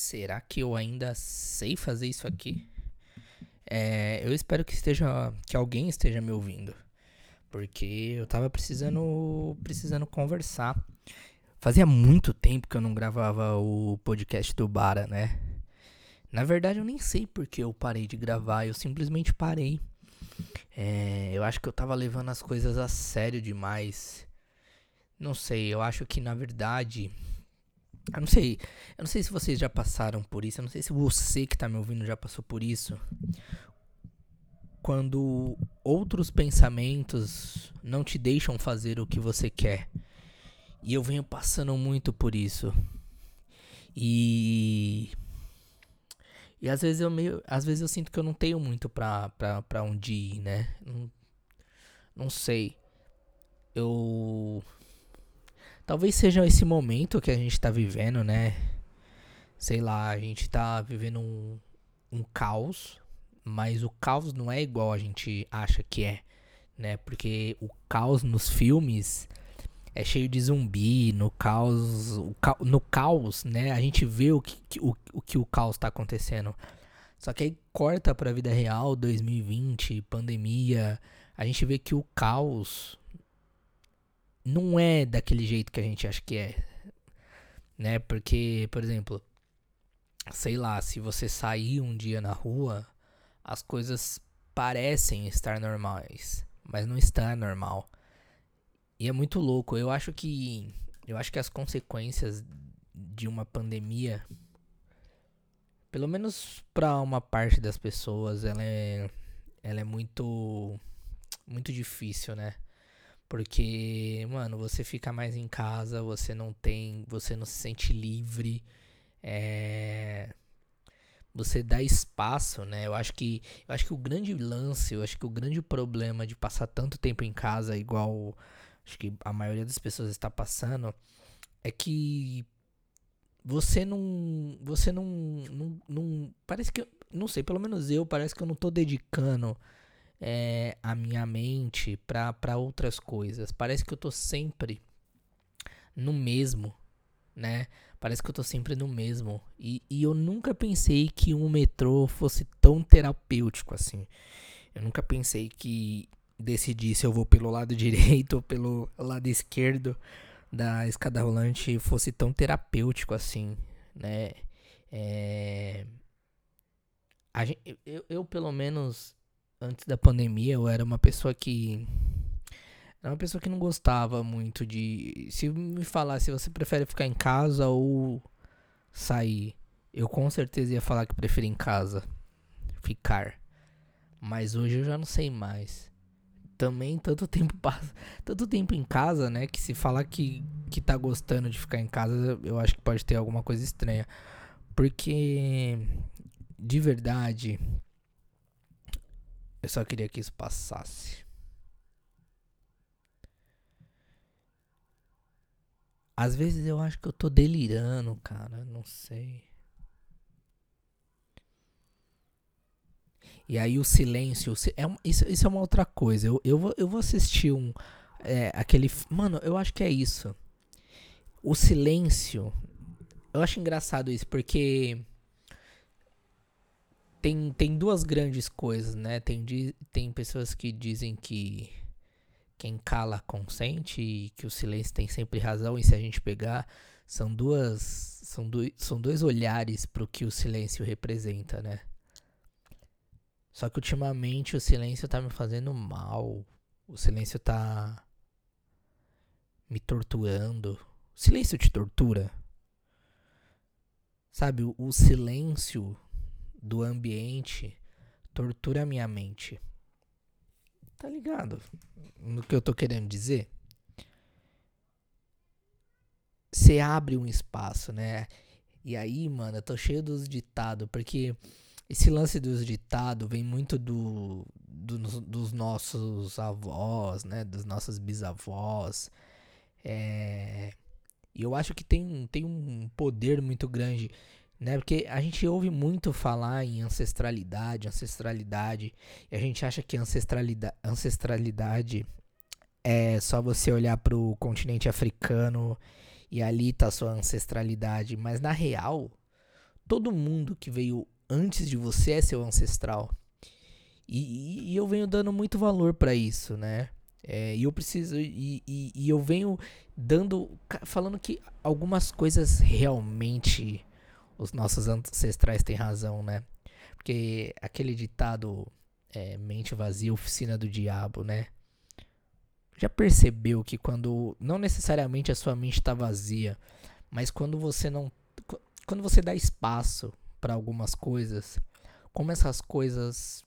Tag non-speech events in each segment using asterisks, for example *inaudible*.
Será que eu ainda sei fazer isso aqui? É, eu espero que esteja, que alguém esteja me ouvindo, porque eu tava precisando, precisando conversar. Fazia muito tempo que eu não gravava o podcast do Bara, né? Na verdade, eu nem sei porque eu parei de gravar, eu simplesmente parei. É, eu acho que eu tava levando as coisas a sério demais. Não sei, eu acho que na verdade eu não sei. Eu não sei se vocês já passaram por isso. Eu não sei se você que tá me ouvindo já passou por isso. Quando outros pensamentos não te deixam fazer o que você quer. E eu venho passando muito por isso. E. E às vezes eu meio. Às vezes eu sinto que eu não tenho muito pra, pra, pra onde ir, né? Não, não sei. Eu Talvez seja esse momento que a gente tá vivendo, né? Sei lá, a gente tá vivendo um, um caos, mas o caos não é igual a gente acha que é, né? Porque o caos nos filmes é cheio de zumbi, no caos, ca no caos, né? A gente vê o que, o, o que o caos tá acontecendo. Só que aí corta pra vida real, 2020, pandemia, a gente vê que o caos não é daquele jeito que a gente acha que é. Né? Porque, por exemplo, sei lá, se você sair um dia na rua, as coisas parecem estar normais, mas não está normal. E é muito louco. Eu acho que eu acho que as consequências de uma pandemia, pelo menos para uma parte das pessoas, ela é ela é muito muito difícil, né? Porque, mano, você fica mais em casa, você não tem. Você não se sente livre. É. Você dá espaço, né? Eu acho que. Eu acho que o grande lance, eu acho que o grande problema de passar tanto tempo em casa, igual acho que a maioria das pessoas está passando, é que você não. Você não. não, não parece que. Não sei, pelo menos eu, parece que eu não tô dedicando é, a minha mente para outras coisas. Parece que eu tô sempre no mesmo, né? Parece que eu tô sempre no mesmo. E, e eu nunca pensei que um metrô fosse tão terapêutico assim. Eu nunca pensei que decidir se eu vou pelo lado *laughs* direito ou pelo lado esquerdo da escada rolante fosse tão terapêutico assim, né? É... Gente, eu, eu, pelo menos, antes da pandemia, eu era uma pessoa que. Era uma pessoa que não gostava muito de. Se me falar se você prefere ficar em casa ou sair, eu com certeza ia falar que prefiro em casa. Ficar. Mas hoje eu já não sei mais. Também tanto tempo *laughs* passa, tanto tempo em casa, né, que se falar que que tá gostando de ficar em casa, eu acho que pode ter alguma coisa estranha. Porque de verdade, eu só queria que isso passasse. Às vezes eu acho que eu tô delirando, cara. Não sei. E aí o silêncio. É, isso, isso é uma outra coisa. Eu, eu, vou, eu vou assistir um. É, aquele. Mano, eu acho que é isso. O silêncio. Eu acho engraçado isso, porque tem, tem duas grandes coisas, né? Tem, tem pessoas que dizem que quem cala consente e que o silêncio tem sempre razão. E se a gente pegar, são duas. São, do, são dois olhares para o que o silêncio representa, né? Só que ultimamente o silêncio tá me fazendo mal. O silêncio tá me torturando. O silêncio te tortura? Sabe, o, o silêncio do ambiente tortura minha mente. Tá ligado no que eu tô querendo dizer? Você abre um espaço, né? E aí, mano, eu tô cheio dos ditados, porque esse lance dos ditados vem muito do, do, dos nossos avós, né? Dos nossos bisavós. É... E eu acho que tem, tem um poder muito grande né? Porque a gente ouve muito falar em ancestralidade, ancestralidade, e a gente acha que ancestralidade, ancestralidade é só você olhar para o continente africano e ali tá a sua ancestralidade, mas na real, todo mundo que veio antes de você é seu ancestral. E, e eu venho dando muito valor para isso, né? É, e eu preciso. E, e, e, eu venho dando. Falando que algumas coisas realmente os nossos ancestrais têm razão, né? Porque aquele ditado é, mente vazia, oficina do diabo, né? Já percebeu que quando. Não necessariamente a sua mente está vazia, mas quando você não. Quando você dá espaço para algumas coisas, como essas coisas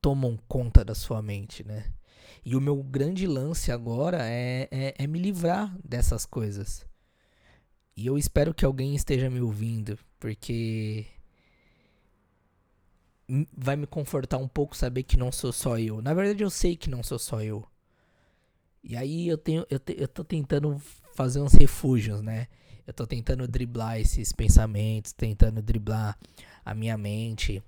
tomam conta da sua mente, né? E o meu grande lance agora é, é, é, me livrar dessas coisas. E eu espero que alguém esteja me ouvindo, porque vai me confortar um pouco saber que não sou só eu. Na verdade, eu sei que não sou só eu. E aí eu tenho eu, te, eu tô tentando fazer uns refúgios, né? Eu tô tentando driblar esses pensamentos, tentando driblar a minha mente.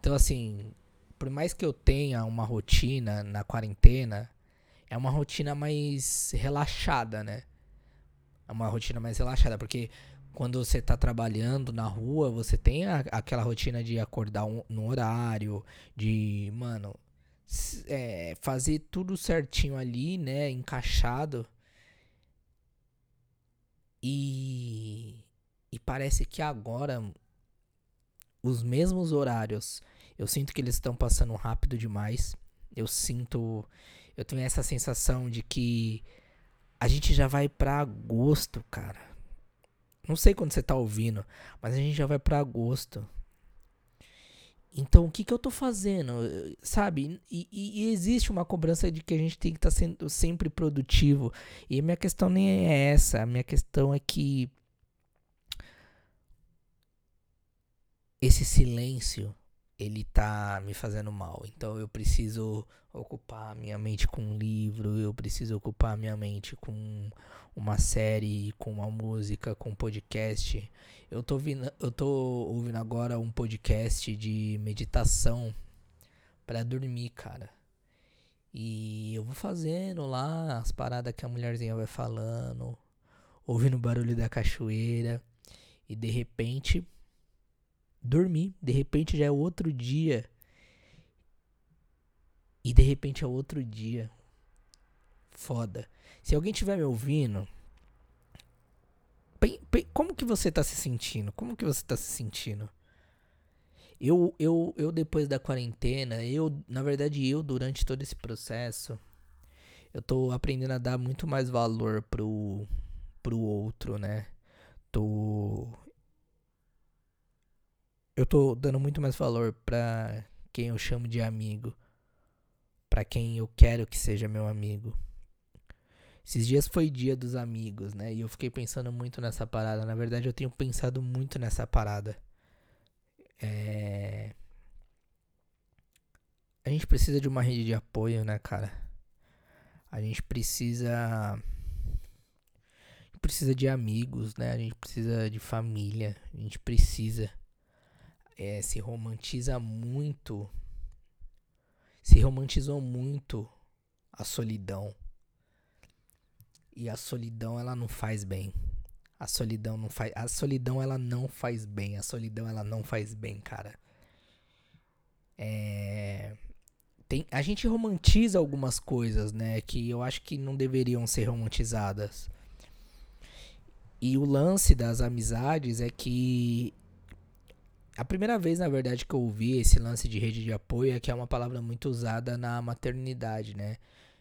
Então assim, por mais que eu tenha uma rotina na quarentena, é uma rotina mais relaxada, né? É uma rotina mais relaxada, porque quando você tá trabalhando na rua, você tem a, aquela rotina de acordar um, no horário, de, mano, é, fazer tudo certinho ali, né? Encaixado. E, e parece que agora os mesmos horários eu sinto que eles estão passando rápido demais. Eu sinto. Eu tenho essa sensação de que a gente já vai para agosto, cara. Não sei quando você tá ouvindo, mas a gente já vai para agosto. Então, o que, que eu tô fazendo? Sabe? E, e, e, existe uma cobrança de que a gente tem que estar tá sendo sempre produtivo. E a minha questão nem é essa. A minha questão é que. Esse silêncio ele tá me fazendo mal. Então eu preciso ocupar minha mente com um livro, eu preciso ocupar minha mente com uma série, com uma música, com um podcast. Eu tô ouvindo, eu tô ouvindo agora um podcast de meditação para dormir, cara. E eu vou fazendo lá as paradas que a mulherzinha vai falando, ouvindo o barulho da cachoeira e de repente dormir. De repente já é outro dia. E de repente é outro dia. Foda. Se alguém estiver me ouvindo, como que você tá se sentindo? Como que você tá se sentindo? Eu, eu, eu depois da quarentena, eu, na verdade, eu durante todo esse processo, eu tô aprendendo a dar muito mais valor pro, pro outro, né? Tô eu tô dando muito mais valor pra quem eu chamo de amigo, para quem eu quero que seja meu amigo. Esses dias foi dia dos amigos, né? E eu fiquei pensando muito nessa parada. Na verdade, eu tenho pensado muito nessa parada. É... A gente precisa de uma rede de apoio, né, cara? A gente precisa. A gente precisa de amigos, né? A gente precisa de família. A gente precisa é, se romantiza muito, se romantizou muito a solidão. E a solidão ela não faz bem. A solidão não faz, a solidão ela não faz bem. A solidão ela não faz bem, cara. É tem, a gente romantiza algumas coisas, né, que eu acho que não deveriam ser romantizadas. E o lance das amizades é que a primeira vez, na verdade, que eu ouvi esse lance de rede de apoio é que é uma palavra muito usada na maternidade, né?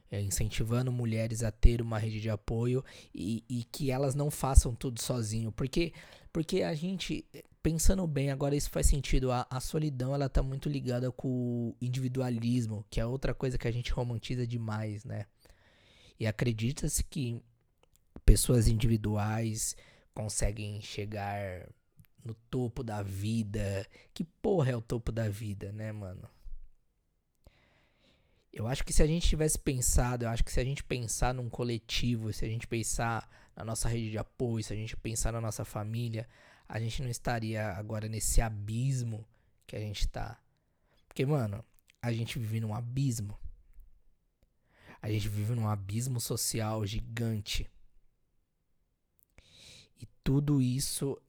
É incentivando mulheres a ter uma rede de apoio e, e que elas não façam tudo sozinho. Porque, porque a gente, pensando bem, agora isso faz sentido. A, a solidão ela tá muito ligada com o individualismo, que é outra coisa que a gente romantiza demais, né? E acredita-se que pessoas individuais conseguem chegar no topo da vida. Que porra é o topo da vida, né, mano? Eu acho que se a gente tivesse pensado, eu acho que se a gente pensar num coletivo, se a gente pensar na nossa rede de apoio, se a gente pensar na nossa família, a gente não estaria agora nesse abismo que a gente tá. Porque, mano, a gente vive num abismo. A gente vive num abismo social gigante. E tudo isso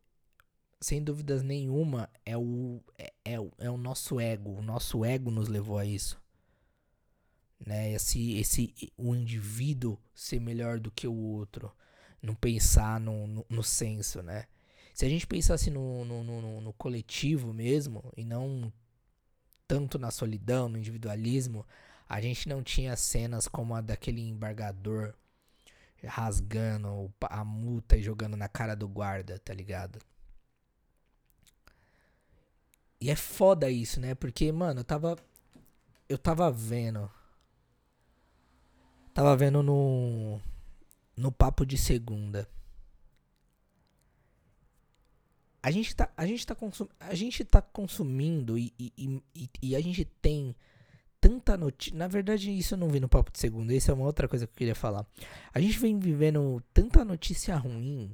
sem dúvidas nenhuma, é o, é, é, é o nosso ego. O nosso ego nos levou a isso. Né? Esse, esse, o indivíduo ser melhor do que o outro. Não pensar no, no, no senso, né? Se a gente pensasse no, no, no, no coletivo mesmo, e não tanto na solidão, no individualismo, a gente não tinha cenas como a daquele embargador rasgando a multa e jogando na cara do guarda, tá ligado? E é foda isso, né? Porque, mano, eu tava. Eu tava vendo. Tava vendo no. No papo de segunda. A gente tá, a gente tá, consum, a gente tá consumindo e, e, e, e a gente tem tanta notícia. Na verdade, isso eu não vi no papo de segunda. Isso é uma outra coisa que eu queria falar. A gente vem vivendo tanta notícia ruim.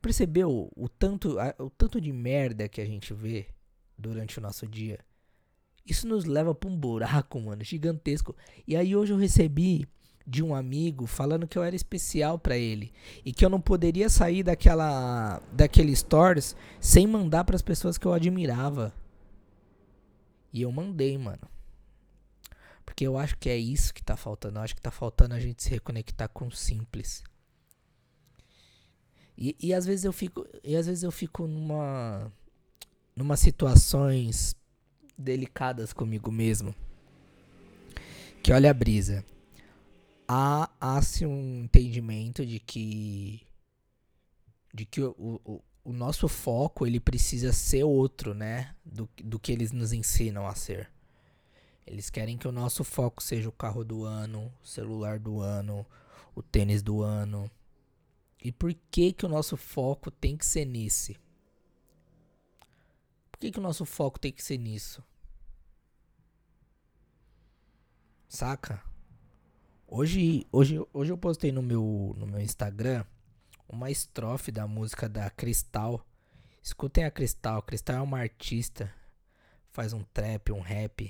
Percebeu o tanto, a, o tanto de merda que a gente vê durante o nosso dia? Isso nos leva pra um buraco, mano, gigantesco. E aí hoje eu recebi de um amigo falando que eu era especial para ele e que eu não poderia sair daquela daquele stores sem mandar para as pessoas que eu admirava. E eu mandei, mano. Porque eu acho que é isso que tá faltando. Eu acho que tá faltando a gente se reconectar com o simples. E, e às vezes eu fico. E às vezes eu fico numa. Numa situações delicadas comigo mesmo. Que olha a brisa. Há, há-se um entendimento de que. De que o, o, o nosso foco ele precisa ser outro, né? Do, do que eles nos ensinam a ser. Eles querem que o nosso foco seja o carro do ano, o celular do ano, o tênis do ano. E por que que o nosso foco tem que ser nesse? Por que que o nosso foco tem que ser nisso? Saca? Hoje, hoje, hoje eu postei no meu, no meu Instagram uma estrofe da música da Cristal. Escutem a Cristal. Cristal é uma artista. Faz um trap, um rap.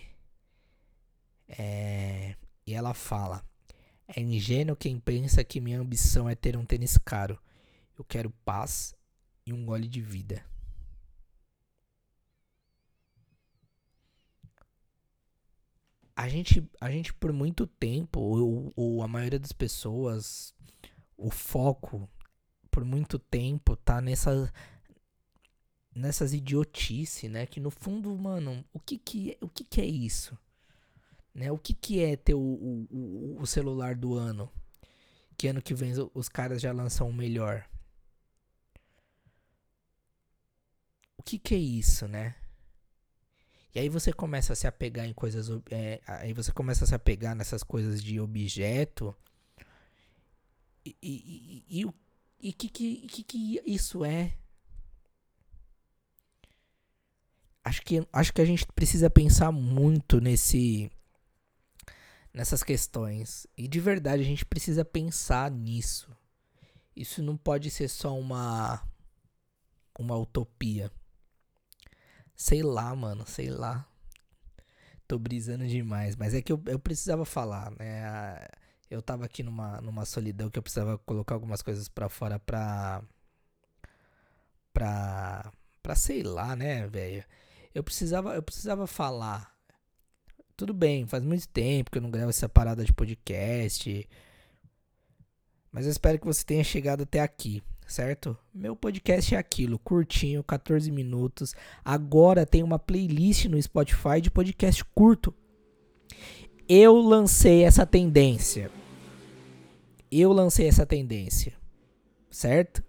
É, e ela fala: É ingênuo quem pensa que minha ambição é ter um tênis caro. Eu quero paz e um gole de vida. A gente, a gente por muito tempo, ou, ou a maioria das pessoas, o foco por muito tempo tá nessa nessas idiotice, né? Que no fundo, mano, o que que, é, o que, que é isso? Né? O que, que é ter o, o, o celular do ano? Que ano que vem os caras já lançam o melhor. O que, que é isso, né? E aí você começa a se apegar em coisas. É, aí você começa a se apegar nessas coisas de objeto. E, e, e, o e que, que, que isso é? Acho que, acho que a gente precisa pensar muito nesse nessas questões. E de verdade a gente precisa pensar nisso. Isso não pode ser só uma uma utopia. Sei lá, mano, sei lá. Tô brisando demais, mas é que eu, eu precisava falar, né? Eu tava aqui numa, numa solidão que eu precisava colocar algumas coisas para fora pra. pra. pra sei lá, né, velho? Eu precisava, eu precisava falar tudo bem, faz muito tempo que eu não gravo essa parada de podcast. Mas eu espero que você tenha chegado até aqui, certo? Meu podcast é aquilo, curtinho, 14 minutos. Agora tem uma playlist no Spotify de podcast curto. Eu lancei essa tendência. Eu lancei essa tendência, certo?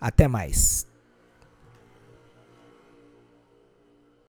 Até mais.